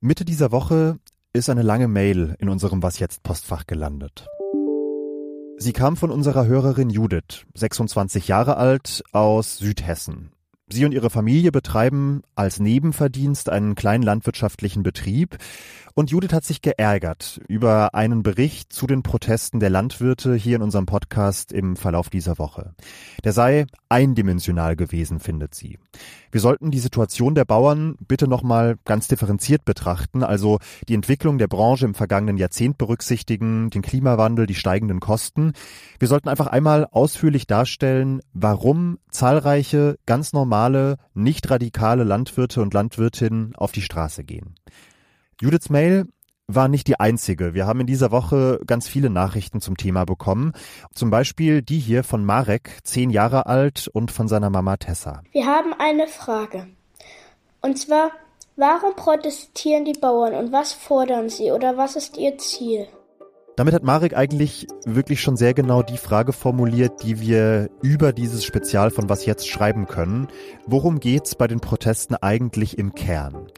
Mitte dieser Woche ist eine lange Mail in unserem Was jetzt Postfach gelandet. Sie kam von unserer Hörerin Judith, 26 Jahre alt, aus Südhessen. Sie und ihre Familie betreiben als Nebenverdienst einen kleinen landwirtschaftlichen Betrieb und Judith hat sich geärgert über einen Bericht zu den Protesten der Landwirte hier in unserem Podcast im Verlauf dieser Woche. Der sei eindimensional gewesen, findet sie. Wir sollten die Situation der Bauern bitte nochmal ganz differenziert betrachten, also die Entwicklung der Branche im vergangenen Jahrzehnt berücksichtigen, den Klimawandel, die steigenden Kosten. Wir sollten einfach einmal ausführlich darstellen, warum zahlreiche, ganz normale, nicht radikale Landwirte und Landwirtinnen auf die Straße gehen. Judiths Mail war nicht die einzige. Wir haben in dieser Woche ganz viele Nachrichten zum Thema bekommen. Zum Beispiel die hier von Marek, zehn Jahre alt und von seiner Mama Tessa. Wir haben eine Frage. Und zwar, warum protestieren die Bauern und was fordern sie oder was ist ihr Ziel? Damit hat Marek eigentlich wirklich schon sehr genau die Frage formuliert, die wir über dieses Spezial von Was jetzt schreiben können. Worum geht's bei den Protesten eigentlich im Kern?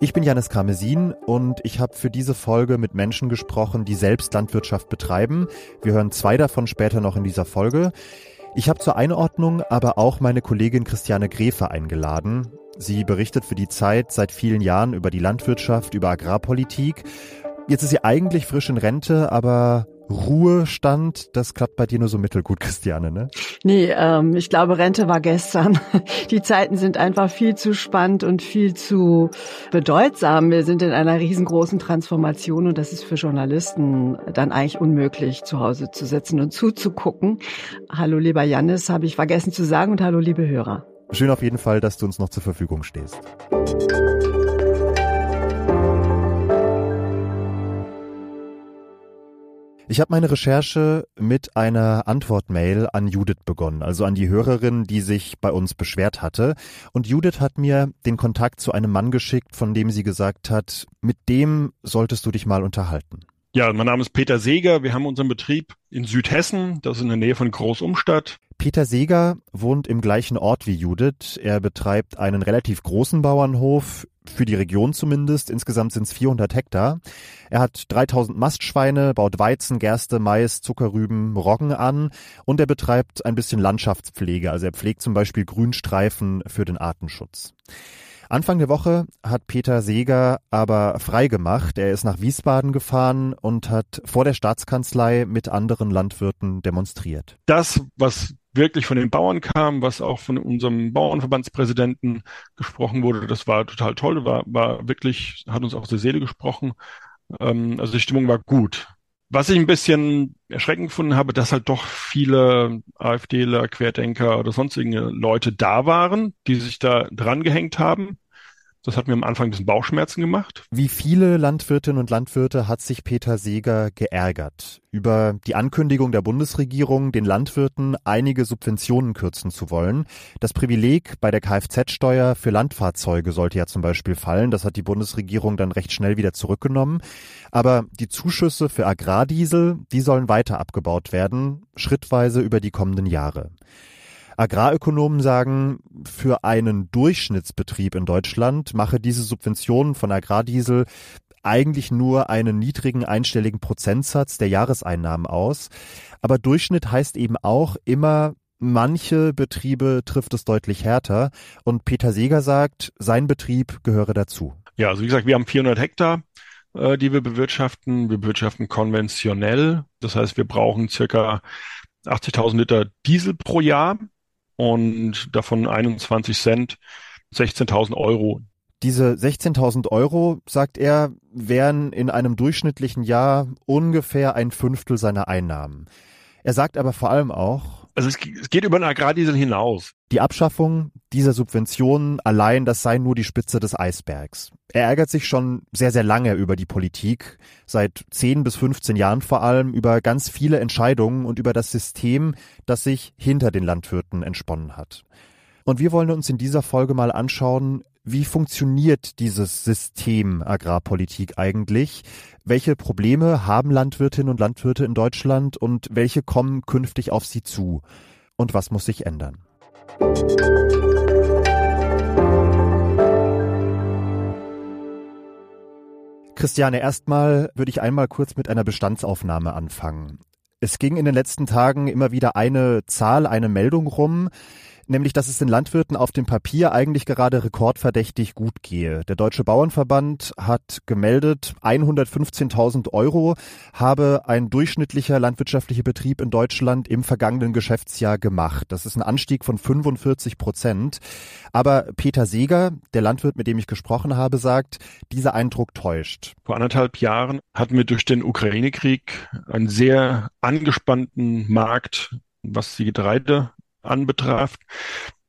Ich bin Janis Karmesin und ich habe für diese Folge mit Menschen gesprochen, die selbst Landwirtschaft betreiben. Wir hören zwei davon später noch in dieser Folge. Ich habe zur Einordnung aber auch meine Kollegin Christiane Gräfe eingeladen. Sie berichtet für die Zeit seit vielen Jahren über die Landwirtschaft, über Agrarpolitik. Jetzt ist sie eigentlich frisch in Rente, aber Ruhestand, das klappt bei dir nur so mittelgut, Christiane, ne? Nee, ähm, ich glaube, Rente war gestern. Die Zeiten sind einfach viel zu spannend und viel zu bedeutsam. Wir sind in einer riesengroßen Transformation und das ist für Journalisten dann eigentlich unmöglich, zu Hause zu sitzen und zuzugucken. Hallo, lieber Jannis, habe ich vergessen zu sagen und hallo, liebe Hörer. Schön auf jeden Fall, dass du uns noch zur Verfügung stehst. Ich habe meine Recherche mit einer Antwortmail an Judith begonnen, also an die Hörerin, die sich bei uns beschwert hatte. Und Judith hat mir den Kontakt zu einem Mann geschickt, von dem sie gesagt hat, mit dem solltest du dich mal unterhalten. Ja, mein Name ist Peter Seeger. Wir haben unseren Betrieb in Südhessen, das ist in der Nähe von Großumstadt. Peter Seeger wohnt im gleichen Ort wie Judith. Er betreibt einen relativ großen Bauernhof, für die Region zumindest. Insgesamt sind es 400 Hektar. Er hat 3000 Mastschweine, baut Weizen, Gerste, Mais, Zuckerrüben, Roggen an und er betreibt ein bisschen Landschaftspflege. Also er pflegt zum Beispiel Grünstreifen für den Artenschutz. Anfang der Woche hat Peter Seeger aber freigemacht. Er ist nach Wiesbaden gefahren und hat vor der Staatskanzlei mit anderen Landwirten demonstriert. Das, was wirklich von den Bauern kam, was auch von unserem Bauernverbandspräsidenten gesprochen wurde, das war total toll, war, war wirklich, hat uns auch der Seele gesprochen. Ähm, also die Stimmung war gut. Was ich ein bisschen erschreckend gefunden habe, dass halt doch viele AfDler, Querdenker oder sonstige Leute da waren, die sich da dran gehängt haben. Das hat mir am Anfang ein bisschen Bauchschmerzen gemacht. Wie viele Landwirtinnen und Landwirte hat sich Peter Seeger geärgert über die Ankündigung der Bundesregierung, den Landwirten einige Subventionen kürzen zu wollen. Das Privileg bei der Kfz-Steuer für Landfahrzeuge sollte ja zum Beispiel fallen. Das hat die Bundesregierung dann recht schnell wieder zurückgenommen. Aber die Zuschüsse für Agrardiesel, die sollen weiter abgebaut werden, schrittweise über die kommenden Jahre. Agrarökonomen sagen, für einen Durchschnittsbetrieb in Deutschland mache diese Subvention von Agrardiesel eigentlich nur einen niedrigen einstelligen Prozentsatz der Jahreseinnahmen aus. Aber Durchschnitt heißt eben auch immer, manche Betriebe trifft es deutlich härter. Und Peter Seeger sagt, sein Betrieb gehöre dazu. Ja, also wie gesagt, wir haben 400 Hektar, äh, die wir bewirtschaften. Wir bewirtschaften konventionell. Das heißt, wir brauchen circa 80.000 Liter Diesel pro Jahr und davon 21 Cent 16.000 Euro. Diese 16.000 Euro, sagt er, wären in einem durchschnittlichen Jahr ungefähr ein Fünftel seiner Einnahmen. Er sagt aber vor allem auch, also es, es geht über den Agrardiesel hinaus. Die Abschaffung dieser Subventionen allein, das sei nur die Spitze des Eisbergs. Er ärgert sich schon sehr, sehr lange über die Politik, seit 10 bis 15 Jahren vor allem, über ganz viele Entscheidungen und über das System, das sich hinter den Landwirten entsponnen hat. Und wir wollen uns in dieser Folge mal anschauen, wie funktioniert dieses System Agrarpolitik eigentlich? Welche Probleme haben Landwirtinnen und Landwirte in Deutschland und welche kommen künftig auf sie zu? Und was muss sich ändern? Christiane, erstmal würde ich einmal kurz mit einer Bestandsaufnahme anfangen. Es ging in den letzten Tagen immer wieder eine Zahl, eine Meldung rum, nämlich dass es den Landwirten auf dem Papier eigentlich gerade rekordverdächtig gut gehe. Der Deutsche Bauernverband hat gemeldet, 115.000 Euro habe ein durchschnittlicher landwirtschaftlicher Betrieb in Deutschland im vergangenen Geschäftsjahr gemacht. Das ist ein Anstieg von 45 Prozent. Aber Peter Seeger, der Landwirt, mit dem ich gesprochen habe, sagt, dieser Eindruck täuscht. Vor anderthalb Jahren hatten wir durch den Ukraine-Krieg einen sehr angespannten Markt, was die Getreide anbetraf.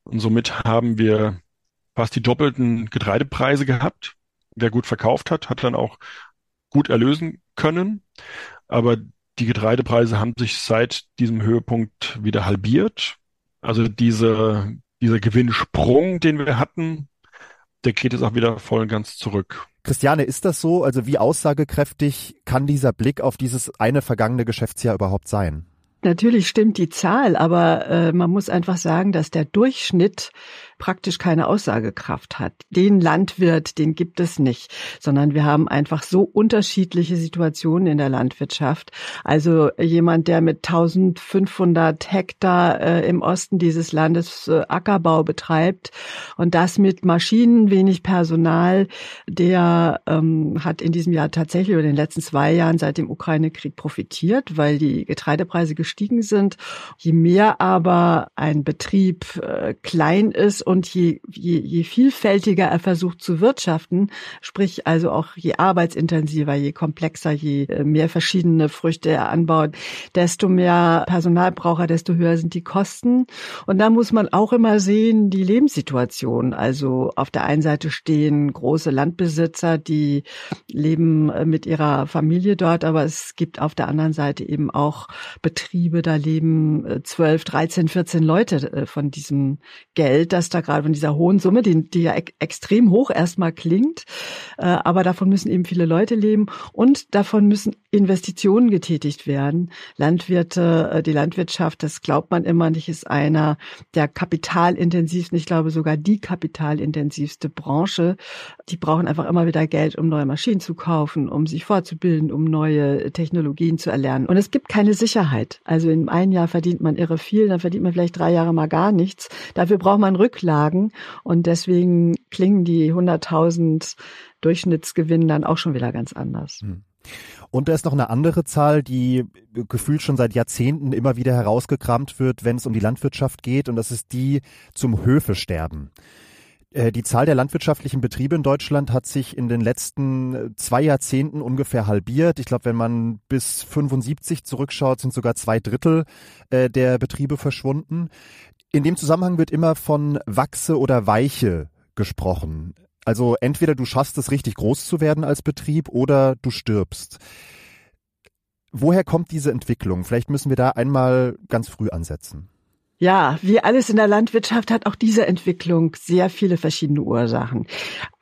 Und somit haben wir fast die doppelten Getreidepreise gehabt. Wer gut verkauft hat, hat dann auch gut erlösen können. Aber die Getreidepreise haben sich seit diesem Höhepunkt wieder halbiert. Also diese, dieser Gewinnsprung, den wir hatten, der geht jetzt auch wieder voll und ganz zurück. Christiane, ist das so? Also wie aussagekräftig kann dieser Blick auf dieses eine vergangene Geschäftsjahr überhaupt sein? Natürlich stimmt die Zahl, aber äh, man muss einfach sagen, dass der Durchschnitt praktisch keine Aussagekraft hat. Den Landwirt, den gibt es nicht, sondern wir haben einfach so unterschiedliche Situationen in der Landwirtschaft. Also jemand, der mit 1500 Hektar äh, im Osten dieses Landes äh, Ackerbau betreibt und das mit Maschinen, wenig Personal, der ähm, hat in diesem Jahr tatsächlich über den letzten zwei Jahren seit dem Ukraine-Krieg profitiert, weil die Getreidepreise gestiegen sind. Je mehr aber ein Betrieb äh, klein ist und je, je, je vielfältiger er versucht zu wirtschaften, sprich also auch je arbeitsintensiver, je komplexer, je äh, mehr verschiedene Früchte er anbaut, desto mehr Personal braucht er, desto höher sind die Kosten. Und da muss man auch immer sehen, die Lebenssituation. Also auf der einen Seite stehen große Landbesitzer, die leben äh, mit ihrer Familie dort, aber es gibt auf der anderen Seite eben auch Betriebe, da leben 12, 13, 14 Leute äh, von diesem Geld, das da gerade von dieser hohen Summe, die, die ja ek extrem hoch erstmal klingt, äh, aber davon müssen eben viele Leute leben und davon müssen Investitionen getätigt werden. Landwirte, äh, die Landwirtschaft, das glaubt man immer nicht, ist einer der kapitalintensivsten, ich glaube sogar die kapitalintensivste Branche. Die brauchen einfach immer wieder Geld, um neue Maschinen zu kaufen, um sich fortzubilden, um neue Technologien zu erlernen. Und es gibt keine Sicherheit. Also in einem Jahr verdient man irre viel, dann verdient man vielleicht drei Jahre mal gar nichts. Dafür braucht man Rücklagen. Und deswegen klingen die 100.000 Durchschnittsgewinn dann auch schon wieder ganz anders. Hm. Und da ist noch eine andere Zahl, die gefühlt schon seit Jahrzehnten immer wieder herausgekramt wird, wenn es um die Landwirtschaft geht. Und das ist die zum Höfesterben. Äh, die Zahl der landwirtschaftlichen Betriebe in Deutschland hat sich in den letzten zwei Jahrzehnten ungefähr halbiert. Ich glaube, wenn man bis 75 zurückschaut, sind sogar zwei Drittel äh, der Betriebe verschwunden. In dem Zusammenhang wird immer von Wachse oder Weiche gesprochen. Also entweder du schaffst es richtig groß zu werden als Betrieb oder du stirbst. Woher kommt diese Entwicklung? Vielleicht müssen wir da einmal ganz früh ansetzen. Ja, wie alles in der Landwirtschaft hat auch diese Entwicklung sehr viele verschiedene Ursachen.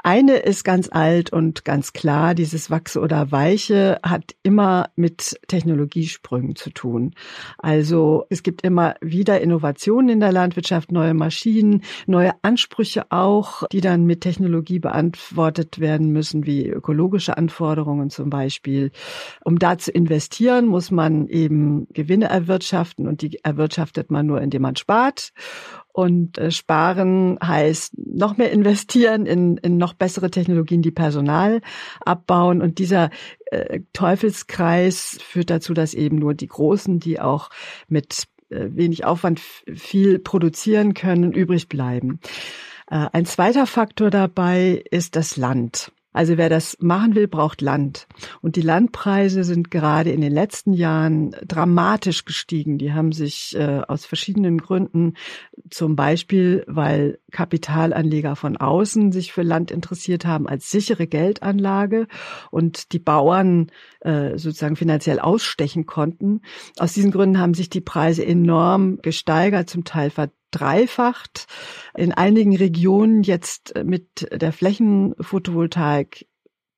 Eine ist ganz alt und ganz klar, dieses Wachse oder Weiche hat immer mit Technologiesprüngen zu tun. Also es gibt immer wieder Innovationen in der Landwirtschaft, neue Maschinen, neue Ansprüche auch, die dann mit Technologie beantwortet werden müssen, wie ökologische Anforderungen zum Beispiel. Um da zu investieren, muss man eben Gewinne erwirtschaften und die erwirtschaftet man nur, indem man spart. Und äh, sparen heißt noch mehr investieren in, in noch bessere Technologien, die Personal abbauen. Und dieser äh, Teufelskreis führt dazu, dass eben nur die Großen, die auch mit äh, wenig Aufwand viel produzieren können, übrig bleiben. Äh, ein zweiter Faktor dabei ist das Land. Also wer das machen will, braucht Land. Und die Landpreise sind gerade in den letzten Jahren dramatisch gestiegen. Die haben sich äh, aus verschiedenen Gründen, zum Beispiel, weil Kapitalanleger von außen sich für Land interessiert haben als sichere Geldanlage und die Bauern äh, sozusagen finanziell ausstechen konnten. Aus diesen Gründen haben sich die Preise enorm gesteigert, zum Teil verdreifacht. In einigen Regionen jetzt mit der Flächenphotovoltaik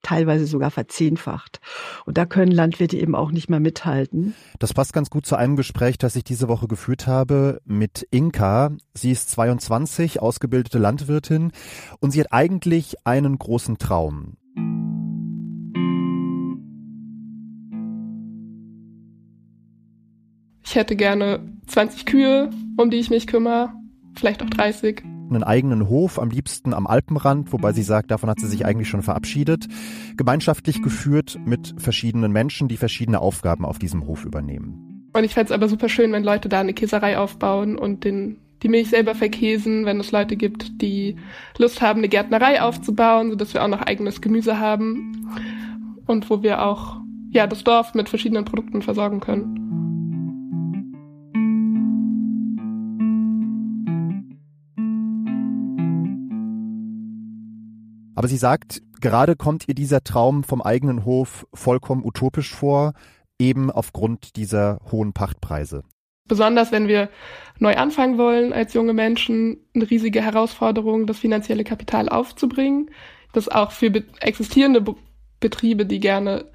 teilweise sogar verzehnfacht. Und da können Landwirte eben auch nicht mehr mithalten. Das passt ganz gut zu einem Gespräch, das ich diese Woche geführt habe mit Inka. Sie ist 22, ausgebildete Landwirtin und sie hat eigentlich einen großen Traum. Ich hätte gerne 20 Kühe, um die ich mich kümmere, vielleicht auch 30 einen eigenen Hof, am liebsten am Alpenrand, wobei sie sagt, davon hat sie sich eigentlich schon verabschiedet, gemeinschaftlich geführt mit verschiedenen Menschen, die verschiedene Aufgaben auf diesem Hof übernehmen. Und ich fände es aber super schön, wenn Leute da eine Käserei aufbauen und den, die Milch selber verkäsen, wenn es Leute gibt, die Lust haben, eine Gärtnerei aufzubauen, sodass wir auch noch eigenes Gemüse haben und wo wir auch ja, das Dorf mit verschiedenen Produkten versorgen können. Aber sie sagt, gerade kommt ihr dieser Traum vom eigenen Hof vollkommen utopisch vor, eben aufgrund dieser hohen Pachtpreise. Besonders wenn wir neu anfangen wollen als junge Menschen, eine riesige Herausforderung, das finanzielle Kapital aufzubringen. Das auch für existierende Betriebe, die gerne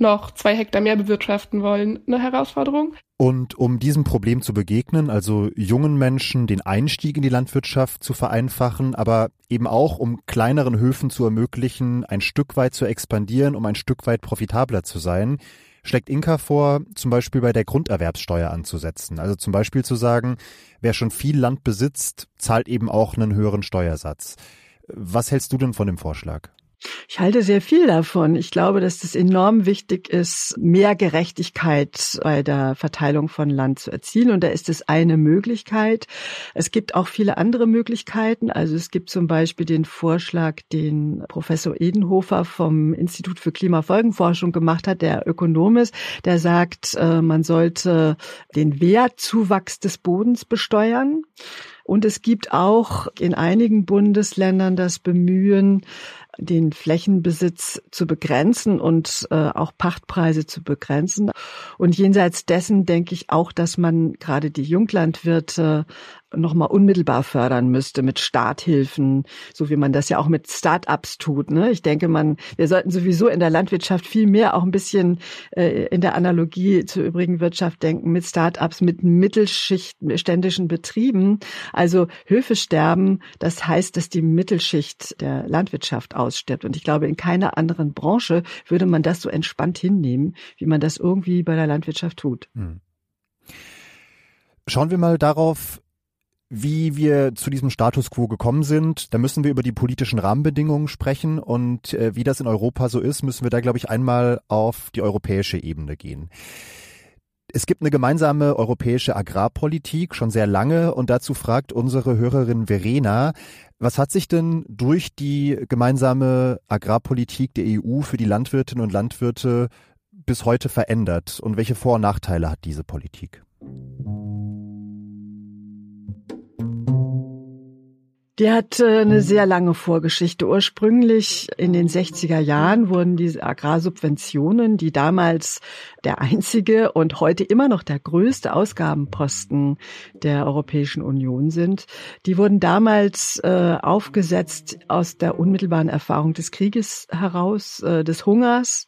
noch zwei Hektar mehr bewirtschaften wollen, eine Herausforderung. Und um diesem Problem zu begegnen, also jungen Menschen den Einstieg in die Landwirtschaft zu vereinfachen, aber eben auch um kleineren Höfen zu ermöglichen, ein Stück weit zu expandieren, um ein Stück weit profitabler zu sein, schlägt Inka vor, zum Beispiel bei der Grunderwerbssteuer anzusetzen. Also zum Beispiel zu sagen, wer schon viel Land besitzt, zahlt eben auch einen höheren Steuersatz. Was hältst du denn von dem Vorschlag? Ich halte sehr viel davon. Ich glaube, dass es enorm wichtig ist, mehr Gerechtigkeit bei der Verteilung von Land zu erzielen. Und da ist es eine Möglichkeit. Es gibt auch viele andere Möglichkeiten. Also es gibt zum Beispiel den Vorschlag, den Professor Edenhofer vom Institut für Klimafolgenforschung gemacht hat, der Ökonom ist, der sagt, äh, man sollte den Wertzuwachs des Bodens besteuern. Und es gibt auch in einigen Bundesländern das Bemühen, den Flächenbesitz zu begrenzen und äh, auch Pachtpreise zu begrenzen. Und jenseits dessen denke ich auch, dass man gerade die Junglandwirte nochmal unmittelbar fördern müsste mit Starthilfen, so wie man das ja auch mit Start-ups tut. Ne? Ich denke, man, wir sollten sowieso in der Landwirtschaft viel mehr auch ein bisschen äh, in der Analogie zur übrigen Wirtschaft denken, mit Start-ups, mit mittelschichtständischen Betrieben. Also Höfe sterben, das heißt, dass die Mittelschicht der Landwirtschaft ausstirbt. Und ich glaube, in keiner anderen Branche würde man das so entspannt hinnehmen, wie man das irgendwie bei der Landwirtschaft tut. Hm. Schauen wir mal darauf, wie wir zu diesem Status quo gekommen sind. Da müssen wir über die politischen Rahmenbedingungen sprechen und äh, wie das in Europa so ist, müssen wir da, glaube ich, einmal auf die europäische Ebene gehen. Es gibt eine gemeinsame europäische Agrarpolitik schon sehr lange und dazu fragt unsere Hörerin Verena, was hat sich denn durch die gemeinsame Agrarpolitik der EU für die Landwirtinnen und Landwirte bis heute verändert und welche Vor- und Nachteile hat diese Politik? Die hat äh, eine sehr lange Vorgeschichte. Ursprünglich in den 60er Jahren wurden diese Agrarsubventionen, die damals der einzige und heute immer noch der größte Ausgabenposten der Europäischen Union sind, die wurden damals äh, aufgesetzt aus der unmittelbaren Erfahrung des Krieges heraus, äh, des Hungers,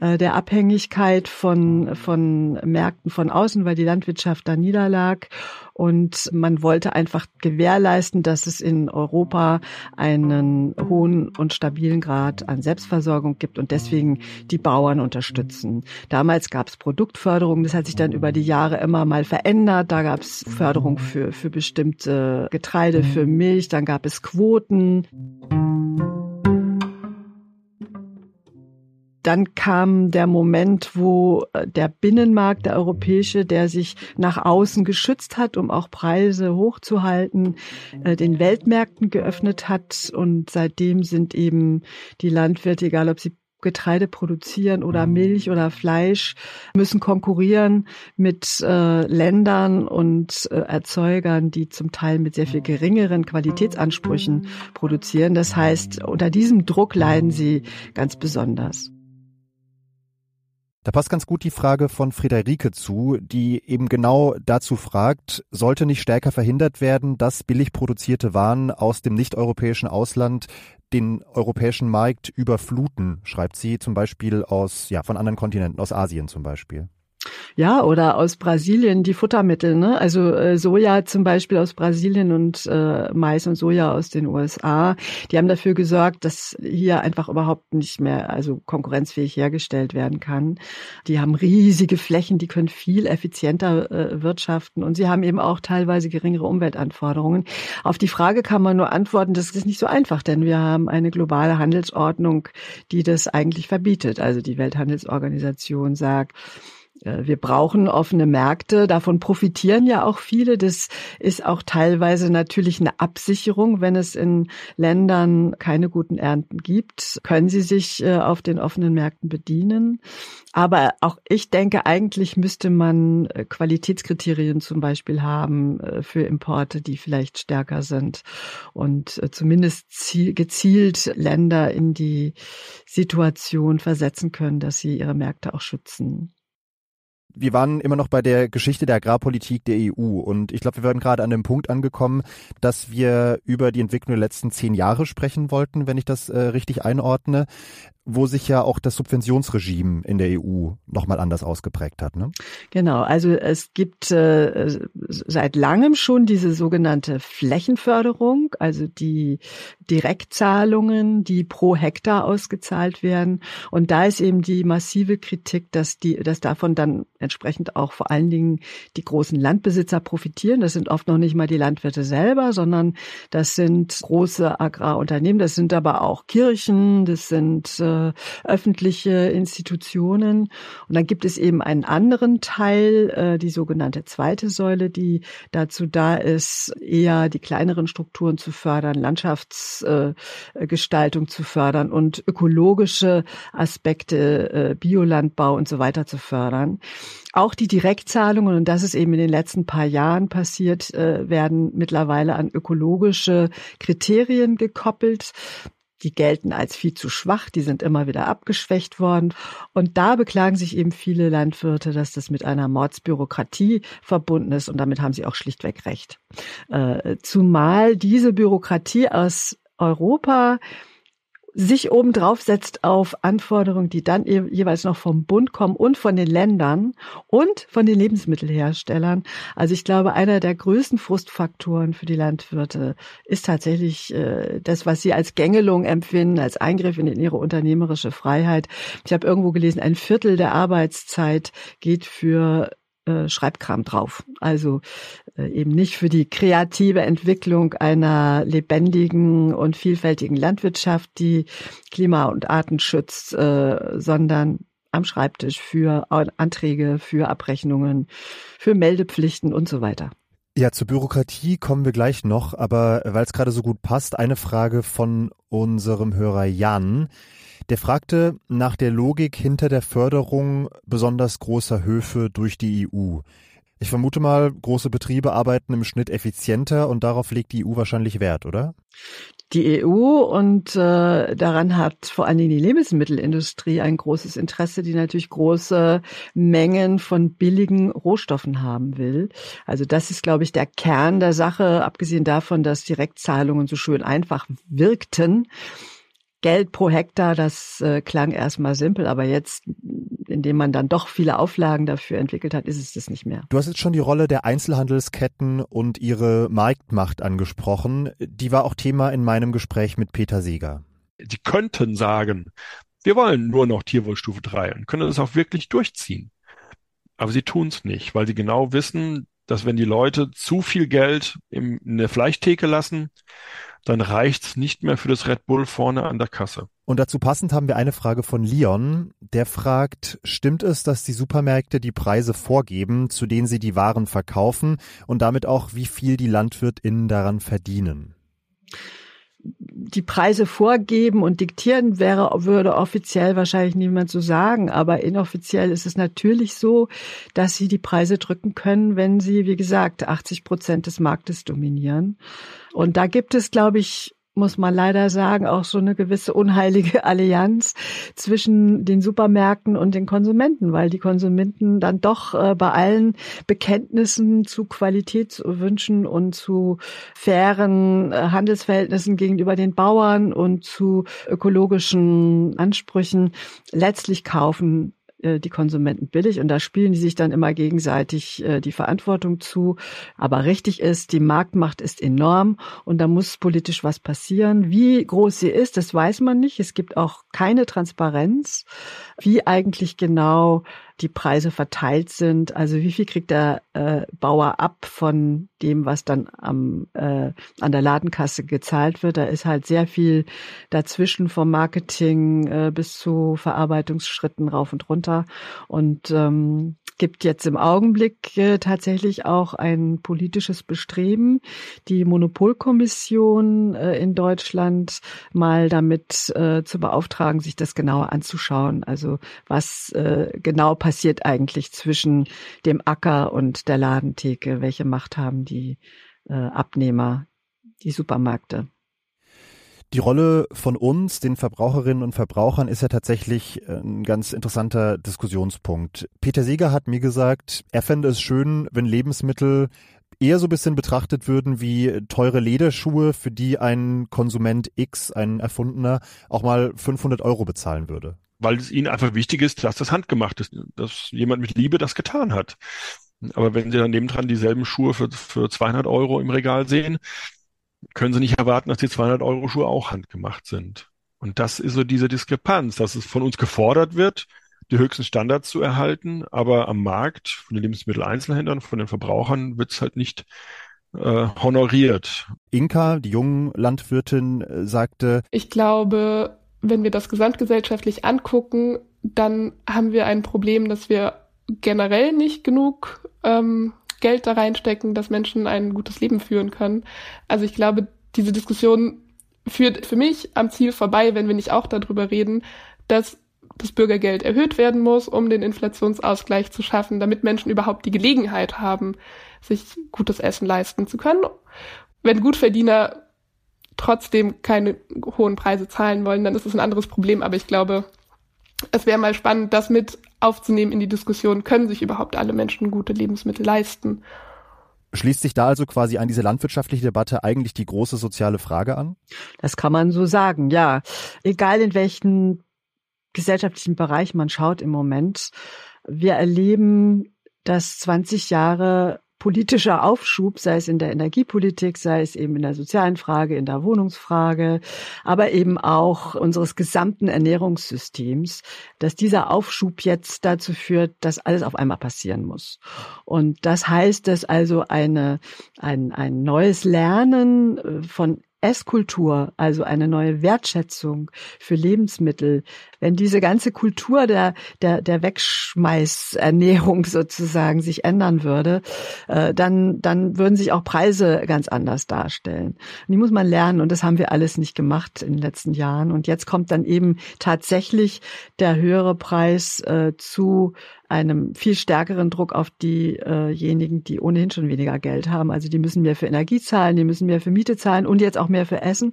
äh, der Abhängigkeit von, von Märkten von außen, weil die Landwirtschaft da niederlag und man wollte einfach gewährleisten, dass es in Europa einen hohen und stabilen Grad an Selbstversorgung gibt und deswegen die Bauern unterstützen. Damals gab es Produktförderung, das hat sich dann über die Jahre immer mal verändert. Da gab es Förderung für, für bestimmte Getreide, für Milch, dann gab es Quoten. dann kam der Moment, wo äh, der Binnenmarkt, der europäische, der sich nach außen geschützt hat, um auch Preise hochzuhalten, äh, den Weltmärkten geöffnet hat. Und seitdem sind eben die Landwirte, egal ob sie Getreide produzieren oder Milch oder Fleisch, müssen konkurrieren mit äh, Ländern und äh, Erzeugern, die zum Teil mit sehr viel geringeren Qualitätsansprüchen produzieren. Das heißt, unter diesem Druck leiden sie ganz besonders. Da passt ganz gut die Frage von Friederike zu, die eben genau dazu fragt, sollte nicht stärker verhindert werden, dass billig produzierte Waren aus dem nicht-europäischen Ausland den europäischen Markt überfluten, schreibt sie zum Beispiel aus, ja, von anderen Kontinenten, aus Asien zum Beispiel. Ja, oder aus Brasilien die Futtermittel, ne? Also äh, Soja zum Beispiel aus Brasilien und äh, Mais und Soja aus den USA. Die haben dafür gesorgt, dass hier einfach überhaupt nicht mehr, also konkurrenzfähig hergestellt werden kann. Die haben riesige Flächen, die können viel effizienter äh, wirtschaften und sie haben eben auch teilweise geringere Umweltanforderungen. Auf die Frage kann man nur antworten, das ist nicht so einfach, denn wir haben eine globale Handelsordnung, die das eigentlich verbietet. Also die Welthandelsorganisation sagt, wir brauchen offene Märkte. Davon profitieren ja auch viele. Das ist auch teilweise natürlich eine Absicherung. Wenn es in Ländern keine guten Ernten gibt, können sie sich äh, auf den offenen Märkten bedienen. Aber auch ich denke, eigentlich müsste man äh, Qualitätskriterien zum Beispiel haben für Importe, die vielleicht stärker sind und zumindest gezielt Länder in die Situation versetzen können, dass sie ihre Märkte auch schützen wir waren immer noch bei der Geschichte der Agrarpolitik der EU und ich glaube, wir werden gerade an dem Punkt angekommen, dass wir über die Entwicklung der letzten zehn Jahre sprechen wollten, wenn ich das äh, richtig einordne wo sich ja auch das Subventionsregime in der EU nochmal anders ausgeprägt hat. Ne? Genau, also es gibt äh, seit langem schon diese sogenannte Flächenförderung, also die Direktzahlungen, die pro Hektar ausgezahlt werden. Und da ist eben die massive Kritik, dass die, dass davon dann entsprechend auch vor allen Dingen die großen Landbesitzer profitieren. Das sind oft noch nicht mal die Landwirte selber, sondern das sind große Agrarunternehmen, das sind aber auch Kirchen, das sind äh, äh, öffentliche Institutionen. Und dann gibt es eben einen anderen Teil, äh, die sogenannte zweite Säule, die dazu da ist, eher die kleineren Strukturen zu fördern, Landschaftsgestaltung äh, zu fördern und ökologische Aspekte, äh, Biolandbau und so weiter zu fördern. Auch die Direktzahlungen, und das ist eben in den letzten paar Jahren passiert, äh, werden mittlerweile an ökologische Kriterien gekoppelt. Die gelten als viel zu schwach, die sind immer wieder abgeschwächt worden. Und da beklagen sich eben viele Landwirte, dass das mit einer Mordsbürokratie verbunden ist und damit haben sie auch schlichtweg recht. Äh, zumal diese Bürokratie aus Europa sich obendrauf setzt auf Anforderungen, die dann jeweils noch vom Bund kommen und von den Ländern und von den Lebensmittelherstellern. Also ich glaube, einer der größten Frustfaktoren für die Landwirte ist tatsächlich äh, das, was sie als Gängelung empfinden, als Eingriff in ihre unternehmerische Freiheit. Ich habe irgendwo gelesen, ein Viertel der Arbeitszeit geht für äh, Schreibkram drauf. Also äh, eben nicht für die kreative Entwicklung einer lebendigen und vielfältigen Landwirtschaft, die Klima und Arten schützt, äh, sondern am Schreibtisch für Anträge, für Abrechnungen, für Meldepflichten und so weiter. Ja, zur Bürokratie kommen wir gleich noch, aber weil es gerade so gut passt, eine Frage von unserem Hörer Jan. Der fragte nach der Logik hinter der Förderung besonders großer Höfe durch die EU. Ich vermute mal, große Betriebe arbeiten im Schnitt effizienter und darauf legt die EU wahrscheinlich Wert, oder? Die EU und äh, daran hat vor allen Dingen die Lebensmittelindustrie ein großes Interesse, die natürlich große Mengen von billigen Rohstoffen haben will. Also das ist, glaube ich, der Kern der Sache, abgesehen davon, dass Direktzahlungen so schön einfach wirkten Geld pro Hektar, das äh, klang erstmal simpel, aber jetzt, indem man dann doch viele Auflagen dafür entwickelt hat, ist es das nicht mehr. Du hast jetzt schon die Rolle der Einzelhandelsketten und ihre Marktmacht angesprochen. Die war auch Thema in meinem Gespräch mit Peter Seeger. Die könnten sagen, wir wollen nur noch Tierwohlstufe 3 und können das auch wirklich durchziehen. Aber sie tun es nicht, weil sie genau wissen, dass wenn die Leute zu viel Geld in eine Fleischtheke lassen, dann reicht's nicht mehr für das Red Bull vorne an der Kasse. Und dazu passend haben wir eine Frage von Leon, der fragt, stimmt es, dass die Supermärkte die Preise vorgeben, zu denen sie die Waren verkaufen und damit auch, wie viel die LandwirtInnen daran verdienen? die Preise vorgeben und diktieren wäre, würde offiziell wahrscheinlich niemand so sagen. Aber inoffiziell ist es natürlich so, dass sie die Preise drücken können, wenn sie, wie gesagt, 80 Prozent des Marktes dominieren. Und da gibt es, glaube ich, muss man leider sagen, auch so eine gewisse unheilige Allianz zwischen den Supermärkten und den Konsumenten, weil die Konsumenten dann doch äh, bei allen Bekenntnissen zu Qualitätswünschen und zu fairen äh, Handelsverhältnissen gegenüber den Bauern und zu ökologischen Ansprüchen letztlich kaufen äh, die Konsumenten billig und da spielen die sich dann immer gegenseitig äh, die Verantwortung zu. Aber richtig ist, die Marktmacht ist enorm und da muss politisch was passieren. Wie groß sie ist, das weiß man nicht. Es gibt auch keine Transparenz, wie eigentlich genau die Preise verteilt sind. Also wie viel kriegt der äh, Bauer ab von dem, was dann am, äh, an der Ladenkasse gezahlt wird. Da ist halt sehr viel dazwischen vom Marketing äh, bis zu Verarbeitungsschritten rauf und runter. Und ähm, gibt jetzt im Augenblick äh, tatsächlich auch ein politisches Bestreben, die Monopolkommission äh, in Deutschland mal damit äh, zu beauftragen, sich das genauer anzuschauen. Also was äh, genau passiert eigentlich zwischen dem Acker und der Ladentheke? Welche Macht haben die äh, Abnehmer, die Supermärkte? Die Rolle von uns, den Verbraucherinnen und Verbrauchern, ist ja tatsächlich äh, ein ganz interessanter Diskussionspunkt. Peter Seeger hat mir gesagt, er fände es schön, wenn Lebensmittel eher so ein bisschen betrachtet würden wie teure Lederschuhe, für die ein Konsument X, ein Erfundener, auch mal 500 Euro bezahlen würde. Weil es ihnen einfach wichtig ist, dass das handgemacht ist, dass jemand mit Liebe das getan hat. Aber wenn sie dann nebendran dieselben Schuhe für, für 200 Euro im Regal sehen, können Sie nicht erwarten, dass die 200 Euro Schuhe auch handgemacht sind. Und das ist so diese Diskrepanz, dass es von uns gefordert wird, die höchsten Standards zu erhalten, aber am Markt, von den Lebensmitteleinzelhändlern, von den Verbrauchern wird es halt nicht äh, honoriert. Inka, die jungen Landwirtin, äh, sagte, ich glaube, wenn wir das gesamtgesellschaftlich angucken, dann haben wir ein Problem, dass wir generell nicht genug ähm, Geld da reinstecken, dass Menschen ein gutes Leben führen können. Also ich glaube, diese Diskussion führt für mich am Ziel vorbei, wenn wir nicht auch darüber reden, dass das Bürgergeld erhöht werden muss, um den Inflationsausgleich zu schaffen, damit Menschen überhaupt die Gelegenheit haben, sich gutes Essen leisten zu können. Wenn Gutverdiener trotzdem keine hohen Preise zahlen wollen, dann ist es ein anderes Problem. Aber ich glaube, es wäre mal spannend, das mit aufzunehmen in die Diskussion, können sich überhaupt alle Menschen gute Lebensmittel leisten? Schließt sich da also quasi an diese landwirtschaftliche Debatte eigentlich die große soziale Frage an? Das kann man so sagen, ja. Egal in welchen gesellschaftlichen Bereich man schaut im Moment, wir erleben, dass 20 Jahre politischer Aufschub, sei es in der Energiepolitik, sei es eben in der sozialen Frage, in der Wohnungsfrage, aber eben auch unseres gesamten Ernährungssystems, dass dieser Aufschub jetzt dazu führt, dass alles auf einmal passieren muss. Und das heißt, dass also eine, ein, ein neues Lernen äh, von Esskultur, also eine neue Wertschätzung für Lebensmittel, wenn diese ganze Kultur der, der, der Wegschmeißernährung sozusagen sich ändern würde, äh, dann, dann würden sich auch Preise ganz anders darstellen. Und die muss man lernen und das haben wir alles nicht gemacht in den letzten Jahren. Und jetzt kommt dann eben tatsächlich der höhere Preis äh, zu einem viel stärkeren Druck auf diejenigen, die ohnehin schon weniger Geld haben. Also die müssen mehr für Energie zahlen, die müssen mehr für Miete zahlen und jetzt auch mehr für Essen.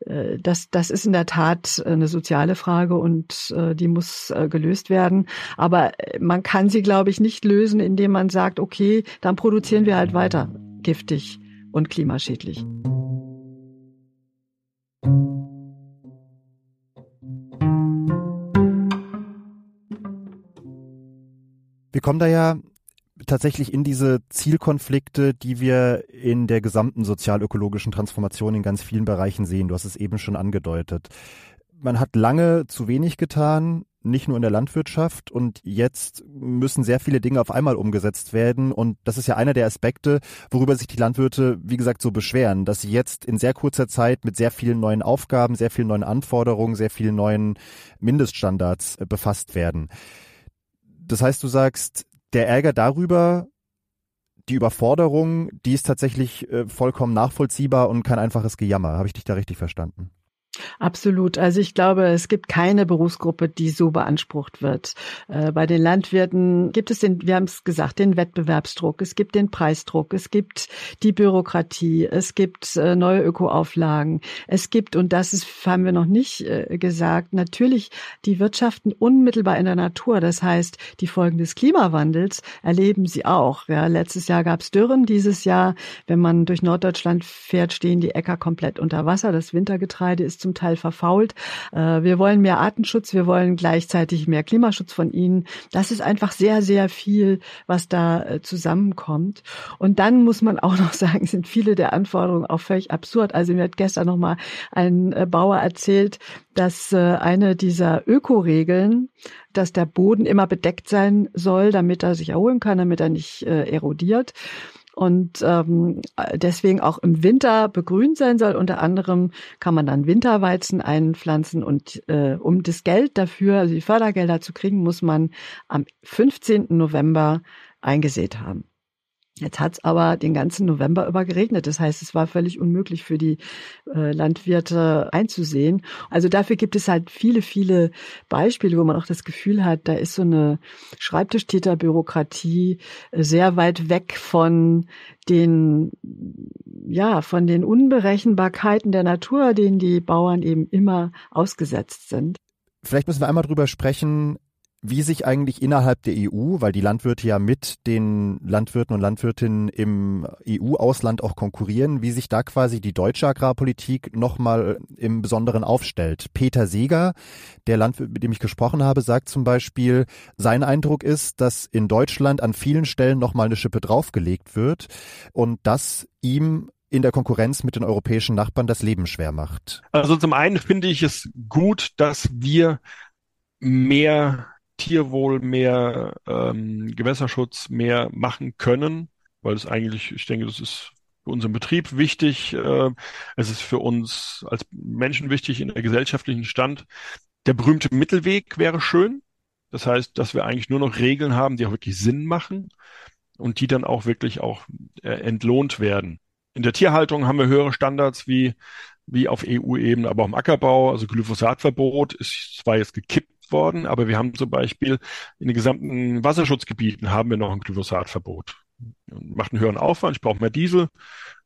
Äh, das, das ist in der Tat eine soziale Frage und äh, die muss äh, gelöst werden. Aber man kann sie, glaube ich, nicht lösen, indem man sagt, okay, dann produzieren wir halt weiter giftig und klimaschädlich. Wir kommen da ja tatsächlich in diese Zielkonflikte, die wir in der gesamten sozialökologischen Transformation in ganz vielen Bereichen sehen. Du hast es eben schon angedeutet. Man hat lange zu wenig getan, nicht nur in der Landwirtschaft und jetzt müssen sehr viele Dinge auf einmal umgesetzt werden und das ist ja einer der Aspekte, worüber sich die Landwirte, wie gesagt, so beschweren, dass sie jetzt in sehr kurzer Zeit mit sehr vielen neuen Aufgaben, sehr vielen neuen Anforderungen, sehr vielen neuen Mindeststandards äh, befasst werden. Das heißt, du sagst, der Ärger darüber, die Überforderung, die ist tatsächlich äh, vollkommen nachvollziehbar und kein einfaches Gejammer. Habe ich dich da richtig verstanden? Absolut. Also ich glaube, es gibt keine Berufsgruppe, die so beansprucht wird. Äh, bei den Landwirten gibt es den, wir haben es gesagt, den Wettbewerbsdruck, es gibt den Preisdruck, es gibt die Bürokratie, es gibt äh, neue Ökoauflagen, es gibt, und das ist, haben wir noch nicht äh, gesagt, natürlich die Wirtschaften unmittelbar in der Natur. Das heißt, die Folgen des Klimawandels erleben sie auch. Ja, letztes Jahr gab es Dürren, dieses Jahr, wenn man durch Norddeutschland fährt, stehen die Äcker komplett unter Wasser. Das Wintergetreide ist zum Teil verfault. Äh, wir wollen mehr Artenschutz, wir wollen gleichzeitig mehr Klimaschutz von ihnen. Das ist einfach sehr, sehr viel, was da äh, zusammenkommt. Und dann muss man auch noch sagen, sind viele der Anforderungen auch völlig absurd. Also mir hat gestern noch mal ein äh, Bauer erzählt, dass eine dieser Ökoregeln, dass der Boden immer bedeckt sein soll, damit er sich erholen kann, damit er nicht erodiert und ähm, deswegen auch im Winter begrünt sein soll. Unter anderem kann man dann Winterweizen einpflanzen und äh, um das Geld dafür, also die Fördergelder zu kriegen, muss man am 15. November eingesät haben. Jetzt hat es aber den ganzen November über geregnet. Das heißt, es war völlig unmöglich für die äh, Landwirte einzusehen. Also dafür gibt es halt viele, viele Beispiele, wo man auch das Gefühl hat, da ist so eine Schreibtischtäterbürokratie äh, sehr weit weg von den, ja, von den Unberechenbarkeiten der Natur, denen die Bauern eben immer ausgesetzt sind. Vielleicht müssen wir einmal drüber sprechen, wie sich eigentlich innerhalb der EU, weil die Landwirte ja mit den Landwirten und Landwirtinnen im EU-Ausland auch konkurrieren, wie sich da quasi die deutsche Agrarpolitik nochmal im Besonderen aufstellt. Peter Seeger, der Landwirt, mit dem ich gesprochen habe, sagt zum Beispiel, sein Eindruck ist, dass in Deutschland an vielen Stellen nochmal eine Schippe draufgelegt wird und das ihm in der Konkurrenz mit den europäischen Nachbarn das Leben schwer macht. Also zum einen finde ich es gut, dass wir mehr Tierwohl, mehr ähm, Gewässerschutz, mehr machen können, weil es eigentlich, ich denke, das ist für unseren Betrieb wichtig. Äh, es ist für uns als Menschen wichtig in der gesellschaftlichen Stand. Der berühmte Mittelweg wäre schön. Das heißt, dass wir eigentlich nur noch Regeln haben, die auch wirklich Sinn machen und die dann auch wirklich auch äh, entlohnt werden. In der Tierhaltung haben wir höhere Standards wie, wie auf EU-Ebene, aber auch im Ackerbau. Also Glyphosatverbot ist zwar jetzt gekippt worden, aber wir haben zum Beispiel in den gesamten Wasserschutzgebieten haben wir noch ein Glyphosatverbot. Macht einen höheren Aufwand, ich brauche mehr Diesel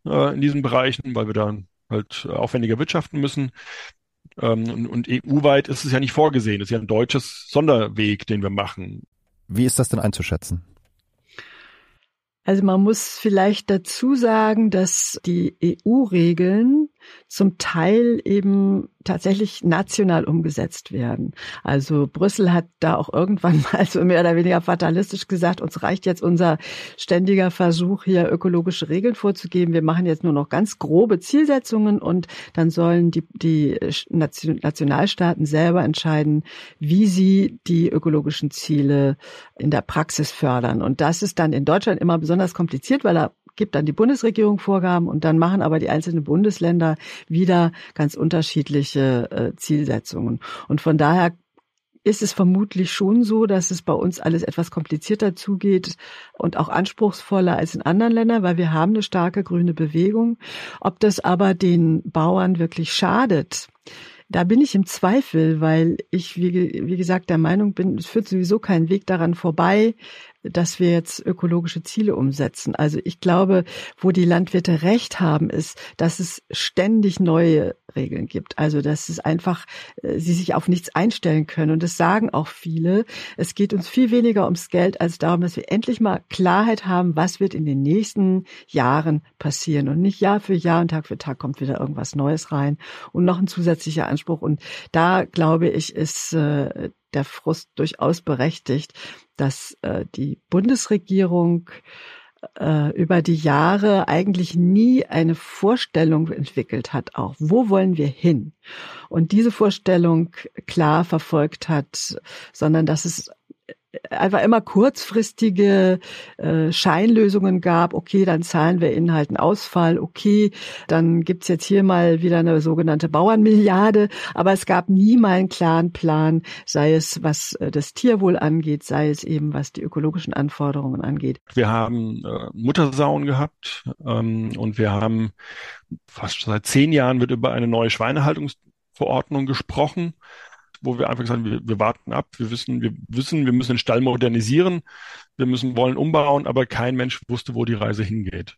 äh, in diesen Bereichen, weil wir dann halt aufwendiger wirtschaften müssen. Ähm, und, und EU-weit ist es ja nicht vorgesehen, es ist ja ein deutsches Sonderweg, den wir machen. Wie ist das denn einzuschätzen? Also man muss vielleicht dazu sagen, dass die EU-Regeln zum Teil eben tatsächlich national umgesetzt werden. Also Brüssel hat da auch irgendwann mal so mehr oder weniger fatalistisch gesagt, uns reicht jetzt unser ständiger Versuch, hier ökologische Regeln vorzugeben. Wir machen jetzt nur noch ganz grobe Zielsetzungen und dann sollen die, die Nationalstaaten selber entscheiden, wie sie die ökologischen Ziele in der Praxis fördern. Und das ist dann in Deutschland immer besonders kompliziert, weil da gibt dann die Bundesregierung Vorgaben und dann machen aber die einzelnen Bundesländer wieder ganz unterschiedliche äh, Zielsetzungen. Und von daher ist es vermutlich schon so, dass es bei uns alles etwas komplizierter zugeht und auch anspruchsvoller als in anderen Ländern, weil wir haben eine starke grüne Bewegung. Ob das aber den Bauern wirklich schadet, da bin ich im Zweifel, weil ich, wie, wie gesagt, der Meinung bin, es führt sowieso keinen Weg daran vorbei, dass wir jetzt ökologische Ziele umsetzen. Also ich glaube, wo die Landwirte recht haben, ist, dass es ständig neue Regeln gibt. Also dass es einfach, äh, sie sich auf nichts einstellen können. Und das sagen auch viele. Es geht uns viel weniger ums Geld als darum, dass wir endlich mal Klarheit haben, was wird in den nächsten Jahren passieren. Und nicht Jahr für Jahr und Tag für Tag kommt wieder irgendwas Neues rein und noch ein zusätzlicher Anspruch. Und da glaube ich, ist äh, der Frust durchaus berechtigt, dass äh, die Bundesregierung äh, über die Jahre eigentlich nie eine Vorstellung entwickelt hat, auch wo wollen wir hin? Und diese Vorstellung klar verfolgt hat, sondern dass es einfach immer kurzfristige äh, Scheinlösungen gab. Okay, dann zahlen wir ihnen halt einen Ausfall. Okay, dann gibt's jetzt hier mal wieder eine sogenannte Bauernmilliarde. Aber es gab nie mal einen klaren Plan, sei es was äh, das Tierwohl angeht, sei es eben was die ökologischen Anforderungen angeht. Wir haben äh, Muttersauen gehabt ähm, und wir haben fast seit zehn Jahren wird über eine neue Schweinehaltungsverordnung gesprochen wo wir einfach sagen, wir, wir warten ab, wir wissen, wir wissen, wir müssen den Stall modernisieren, wir müssen wollen umbauen, aber kein Mensch wusste, wo die Reise hingeht.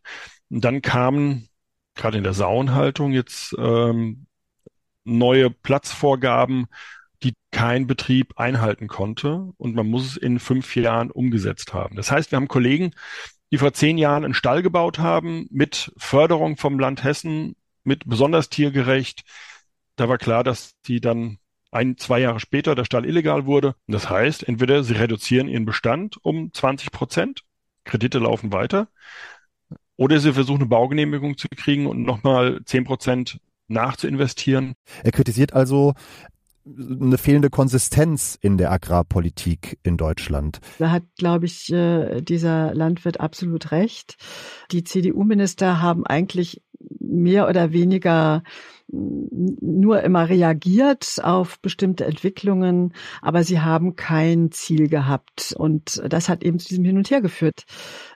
Und dann kamen gerade in der Sauenhaltung jetzt ähm, neue Platzvorgaben, die kein Betrieb einhalten konnte und man muss es in fünf Jahren umgesetzt haben. Das heißt, wir haben Kollegen, die vor zehn Jahren einen Stall gebaut haben mit Förderung vom Land Hessen, mit besonders tiergerecht, da war klar, dass die dann ein, zwei Jahre später der Stall illegal wurde. Das heißt, entweder sie reduzieren ihren Bestand um 20 Prozent, Kredite laufen weiter, oder sie versuchen eine Baugenehmigung zu kriegen und nochmal 10 Prozent nachzuinvestieren. Er kritisiert also eine fehlende Konsistenz in der Agrarpolitik in Deutschland. Da hat, glaube ich, äh, dieser Landwirt absolut recht. Die CDU-Minister haben eigentlich mehr oder weniger nur immer reagiert auf bestimmte Entwicklungen, aber sie haben kein Ziel gehabt. Und das hat eben zu diesem Hin und Her geführt.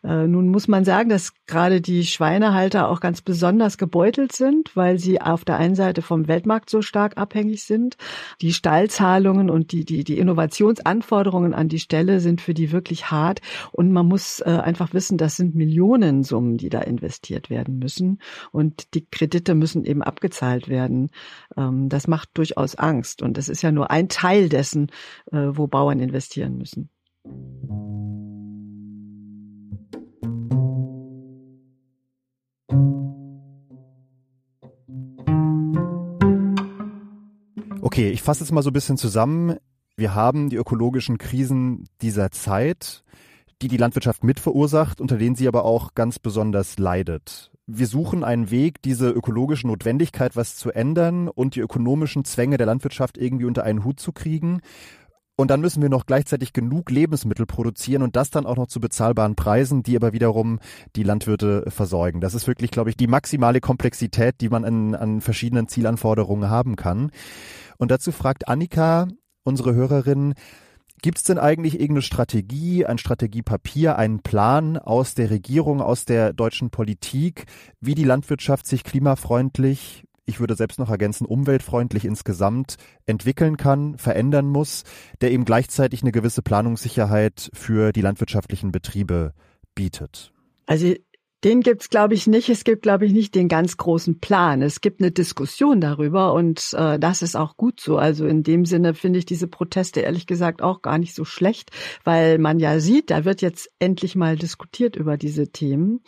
Äh, nun muss man sagen, dass gerade die Schweinehalter auch ganz besonders gebeutelt sind, weil sie auf der einen Seite vom Weltmarkt so stark abhängig sind. Die Stallzahlungen und die, die, die Innovationsanforderungen an die Stelle sind für die wirklich hart. Und man muss äh, einfach wissen, das sind Millionensummen, die da investiert werden müssen. Und die Kredite müssen eben abgezahlt werden. Ähm, das macht durchaus Angst. Und das ist ja nur ein Teil dessen, äh, wo Bauern investieren müssen. Okay, ich fasse es mal so ein bisschen zusammen. Wir haben die ökologischen Krisen dieser Zeit, die die Landwirtschaft mit verursacht, unter denen sie aber auch ganz besonders leidet. Wir suchen einen Weg, diese ökologische Notwendigkeit, was zu ändern und die ökonomischen Zwänge der Landwirtschaft irgendwie unter einen Hut zu kriegen. Und dann müssen wir noch gleichzeitig genug Lebensmittel produzieren und das dann auch noch zu bezahlbaren Preisen, die aber wiederum die Landwirte versorgen. Das ist wirklich, glaube ich, die maximale Komplexität, die man an, an verschiedenen Zielanforderungen haben kann. Und dazu fragt Annika, unsere Hörerin, Gibt es denn eigentlich irgendeine Strategie, ein Strategiepapier, einen Plan aus der Regierung, aus der deutschen Politik, wie die Landwirtschaft sich klimafreundlich ich würde selbst noch ergänzen, umweltfreundlich insgesamt entwickeln kann, verändern muss, der eben gleichzeitig eine gewisse Planungssicherheit für die landwirtschaftlichen Betriebe bietet? Also den gibt's, glaube ich, nicht. Es gibt, glaube ich, nicht den ganz großen Plan. Es gibt eine Diskussion darüber und äh, das ist auch gut so. Also in dem Sinne finde ich diese Proteste ehrlich gesagt auch gar nicht so schlecht, weil man ja sieht, da wird jetzt endlich mal diskutiert über diese Themen.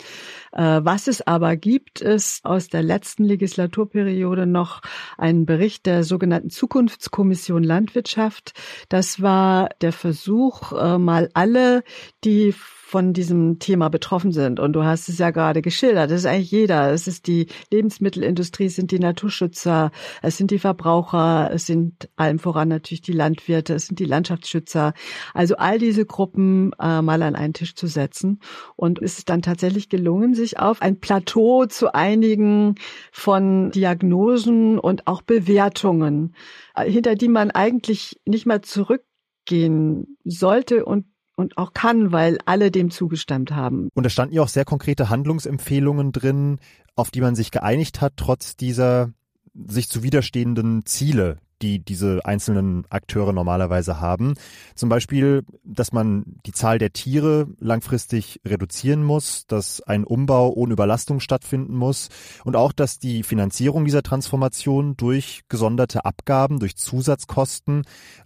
Äh, was es aber gibt, ist aus der letzten Legislaturperiode noch ein Bericht der sogenannten Zukunftskommission Landwirtschaft. Das war der Versuch, äh, mal alle, die von diesem Thema betroffen sind. Und du hast es ja gerade geschildert. Das ist eigentlich jeder. Es ist die Lebensmittelindustrie, es sind die Naturschützer, es sind die Verbraucher, es sind allem voran natürlich die Landwirte, es sind die Landschaftsschützer. Also all diese Gruppen äh, mal an einen Tisch zu setzen. Und es ist dann tatsächlich gelungen, sich auf ein Plateau zu einigen von Diagnosen und auch Bewertungen, äh, hinter die man eigentlich nicht mal zurückgehen sollte und und auch kann, weil alle dem zugestimmt haben. Und da standen ja auch sehr konkrete Handlungsempfehlungen drin, auf die man sich geeinigt hat, trotz dieser sich zu widerstehenden Ziele, die diese einzelnen Akteure normalerweise haben. Zum Beispiel, dass man die Zahl der Tiere langfristig reduzieren muss, dass ein Umbau ohne Überlastung stattfinden muss und auch, dass die Finanzierung dieser Transformation durch gesonderte Abgaben, durch Zusatzkosten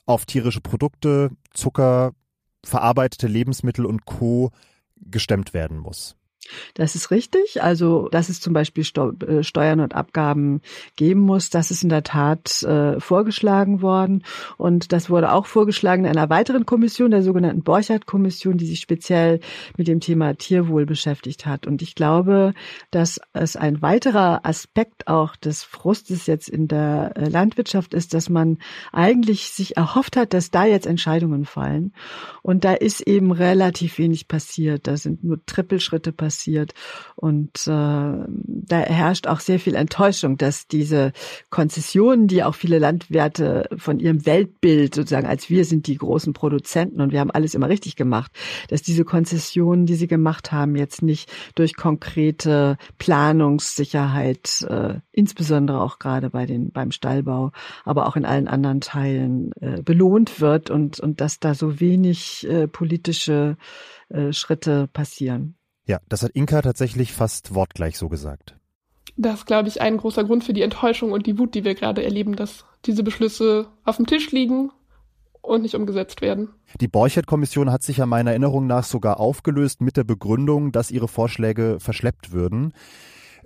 auf tierische Produkte, Zucker, verarbeitete Lebensmittel und Co. gestemmt werden muss. Das ist richtig. Also, dass es zum Beispiel äh, Steuern und Abgaben geben muss, das ist in der Tat äh, vorgeschlagen worden. Und das wurde auch vorgeschlagen in einer weiteren Kommission, der sogenannten Borchardt-Kommission, die sich speziell mit dem Thema Tierwohl beschäftigt hat. Und ich glaube, dass es ein weiterer Aspekt auch des Frustes jetzt in der äh, Landwirtschaft ist, dass man eigentlich sich erhofft hat, dass da jetzt Entscheidungen fallen. Und da ist eben relativ wenig passiert. Da sind nur Trippelschritte passiert passiert. Und äh, da herrscht auch sehr viel Enttäuschung, dass diese Konzessionen, die auch viele Landwirte von ihrem Weltbild sozusagen, als wir sind die großen Produzenten und wir haben alles immer richtig gemacht, dass diese Konzessionen, die sie gemacht haben, jetzt nicht durch konkrete Planungssicherheit, äh, insbesondere auch gerade bei den beim Stallbau, aber auch in allen anderen Teilen äh, belohnt wird und und dass da so wenig äh, politische äh, Schritte passieren. Ja, das hat Inka tatsächlich fast wortgleich so gesagt. Das ist, glaube ich, ein großer Grund für die Enttäuschung und die Wut, die wir gerade erleben, dass diese Beschlüsse auf dem Tisch liegen und nicht umgesetzt werden. Die Borchert-Kommission hat sich ja meiner Erinnerung nach sogar aufgelöst mit der Begründung, dass ihre Vorschläge verschleppt würden.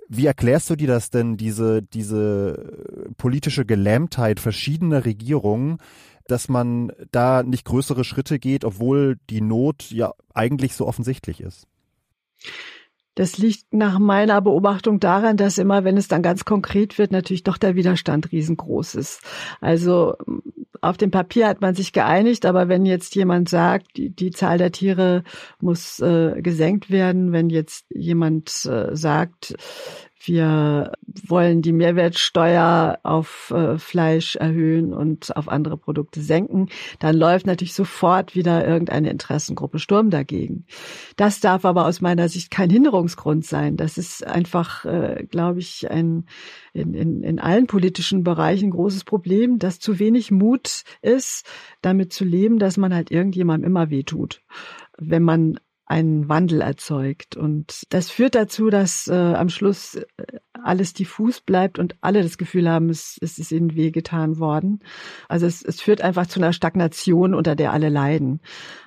Wie erklärst du dir das denn, diese, diese politische Gelähmtheit verschiedener Regierungen, dass man da nicht größere Schritte geht, obwohl die Not ja eigentlich so offensichtlich ist? Das liegt nach meiner Beobachtung daran, dass immer, wenn es dann ganz konkret wird, natürlich doch der Widerstand riesengroß ist. Also auf dem Papier hat man sich geeinigt, aber wenn jetzt jemand sagt, die, die Zahl der Tiere muss äh, gesenkt werden, wenn jetzt jemand äh, sagt, wir wollen die Mehrwertsteuer auf äh, Fleisch erhöhen und auf andere Produkte senken. Dann läuft natürlich sofort wieder irgendeine Interessengruppe Sturm dagegen. Das darf aber aus meiner Sicht kein Hinderungsgrund sein. Das ist einfach, äh, glaube ich, ein in, in, in allen politischen Bereichen großes Problem, dass zu wenig Mut ist, damit zu leben, dass man halt irgendjemandem immer wehtut wenn man einen Wandel erzeugt. Und das führt dazu, dass äh, am Schluss äh, alles diffus bleibt und alle das Gefühl haben, es, es ist ihnen wehgetan worden. Also es, es führt einfach zu einer Stagnation, unter der alle leiden.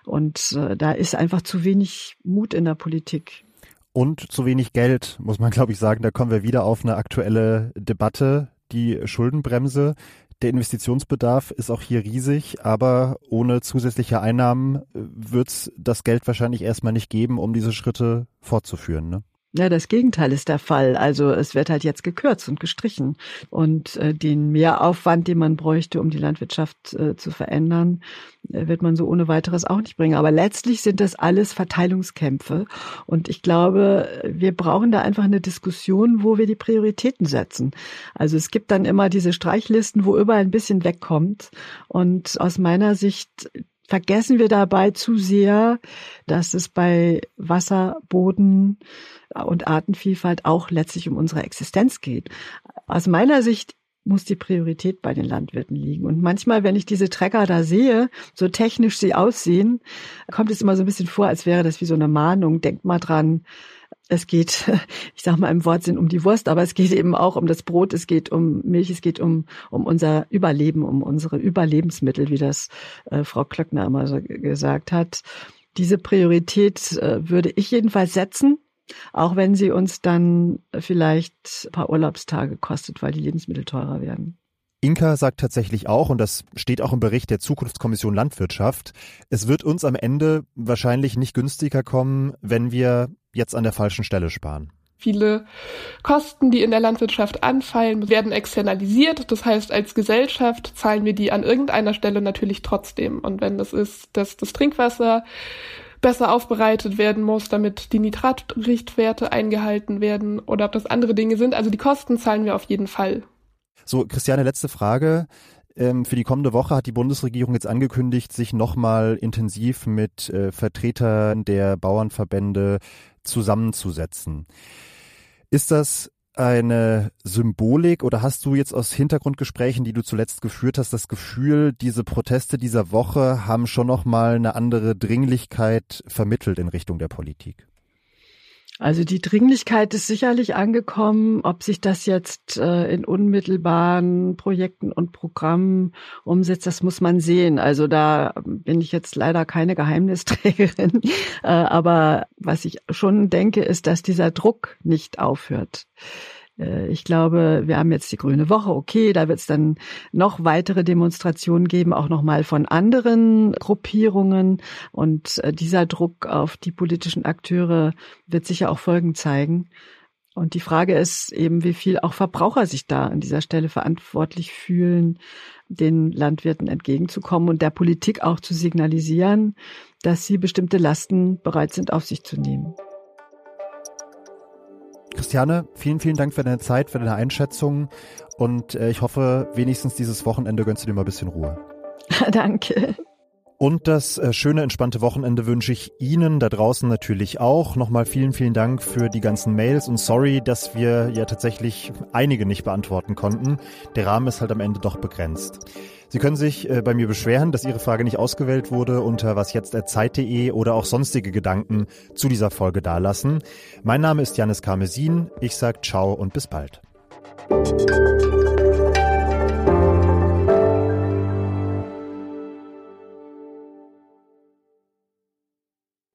Und äh, da ist einfach zu wenig Mut in der Politik. Und zu wenig Geld, muss man, glaube ich, sagen. Da kommen wir wieder auf eine aktuelle Debatte, die Schuldenbremse. Der Investitionsbedarf ist auch hier riesig, aber ohne zusätzliche Einnahmen äh, wird es das Geld wahrscheinlich erstmal nicht geben, um diese Schritte fortzuführen. Ne? Ja, das Gegenteil ist der Fall. Also es wird halt jetzt gekürzt und gestrichen. Und äh, den Mehraufwand, den man bräuchte, um die Landwirtschaft äh, zu verändern, äh, wird man so ohne weiteres auch nicht bringen. Aber letztlich sind das alles Verteilungskämpfe. Und ich glaube, wir brauchen da einfach eine Diskussion, wo wir die Prioritäten setzen. Also es gibt dann immer diese Streichlisten, wo überall ein bisschen wegkommt. Und aus meiner Sicht vergessen wir dabei zu sehr, dass es bei Wasser, Boden und Artenvielfalt auch letztlich um unsere Existenz geht. Aus meiner Sicht muss die Priorität bei den Landwirten liegen. Und manchmal, wenn ich diese Trecker da sehe, so technisch sie aussehen, kommt es immer so ein bisschen vor, als wäre das wie so eine Mahnung. Denkt mal dran, es geht, ich sage mal im Wortsinn um die Wurst, aber es geht eben auch um das Brot, es geht um Milch, es geht um, um unser Überleben, um unsere Überlebensmittel, wie das äh, Frau Klöckner immer so gesagt hat. Diese Priorität äh, würde ich jedenfalls setzen, auch wenn sie uns dann vielleicht ein paar Urlaubstage kostet, weil die Lebensmittel teurer werden. Inka sagt tatsächlich auch, und das steht auch im Bericht der Zukunftskommission Landwirtschaft, es wird uns am Ende wahrscheinlich nicht günstiger kommen, wenn wir jetzt an der falschen Stelle sparen. Viele Kosten, die in der Landwirtschaft anfallen, werden externalisiert. Das heißt, als Gesellschaft zahlen wir die an irgendeiner Stelle natürlich trotzdem. Und wenn das ist, dass das Trinkwasser besser aufbereitet werden muss, damit die Nitratrichtwerte eingehalten werden oder ob das andere Dinge sind. Also die Kosten zahlen wir auf jeden Fall. So, Christiane, letzte Frage. Ähm, für die kommende Woche hat die Bundesregierung jetzt angekündigt, sich nochmal intensiv mit äh, Vertretern der Bauernverbände zusammenzusetzen. Ist das eine Symbolik oder hast du jetzt aus Hintergrundgesprächen, die du zuletzt geführt hast, das Gefühl, diese Proteste dieser Woche haben schon nochmal eine andere Dringlichkeit vermittelt in Richtung der Politik? Also die Dringlichkeit ist sicherlich angekommen. Ob sich das jetzt äh, in unmittelbaren Projekten und Programmen umsetzt, das muss man sehen. Also da bin ich jetzt leider keine Geheimnisträgerin. äh, aber was ich schon denke, ist, dass dieser Druck nicht aufhört. Äh, ich glaube, wir haben jetzt die Grüne Woche, okay, da wird es dann noch weitere Demonstrationen geben, auch nochmal von anderen Gruppierungen. Und äh, dieser Druck auf die politischen Akteure wird sicher auch Folgen zeigen. Und die Frage ist eben, wie viel auch Verbraucher sich da an dieser Stelle verantwortlich fühlen, den Landwirten entgegenzukommen und der Politik auch zu signalisieren, dass sie bestimmte Lasten bereit sind, auf sich zu nehmen. Christiane, vielen, vielen Dank für deine Zeit, für deine Einschätzung und äh, ich hoffe, wenigstens dieses Wochenende gönnst du dir mal ein bisschen Ruhe. Danke. Und das äh, schöne, entspannte Wochenende wünsche ich Ihnen da draußen natürlich auch. Nochmal vielen, vielen Dank für die ganzen Mails und sorry, dass wir ja tatsächlich einige nicht beantworten konnten. Der Rahmen ist halt am Ende doch begrenzt. Sie können sich äh, bei mir beschweren, dass Ihre Frage nicht ausgewählt wurde unter wasjetzt.zeit.de oder auch sonstige Gedanken zu dieser Folge dalassen. Mein Name ist Janis Karmesin. Ich sage ciao und bis bald.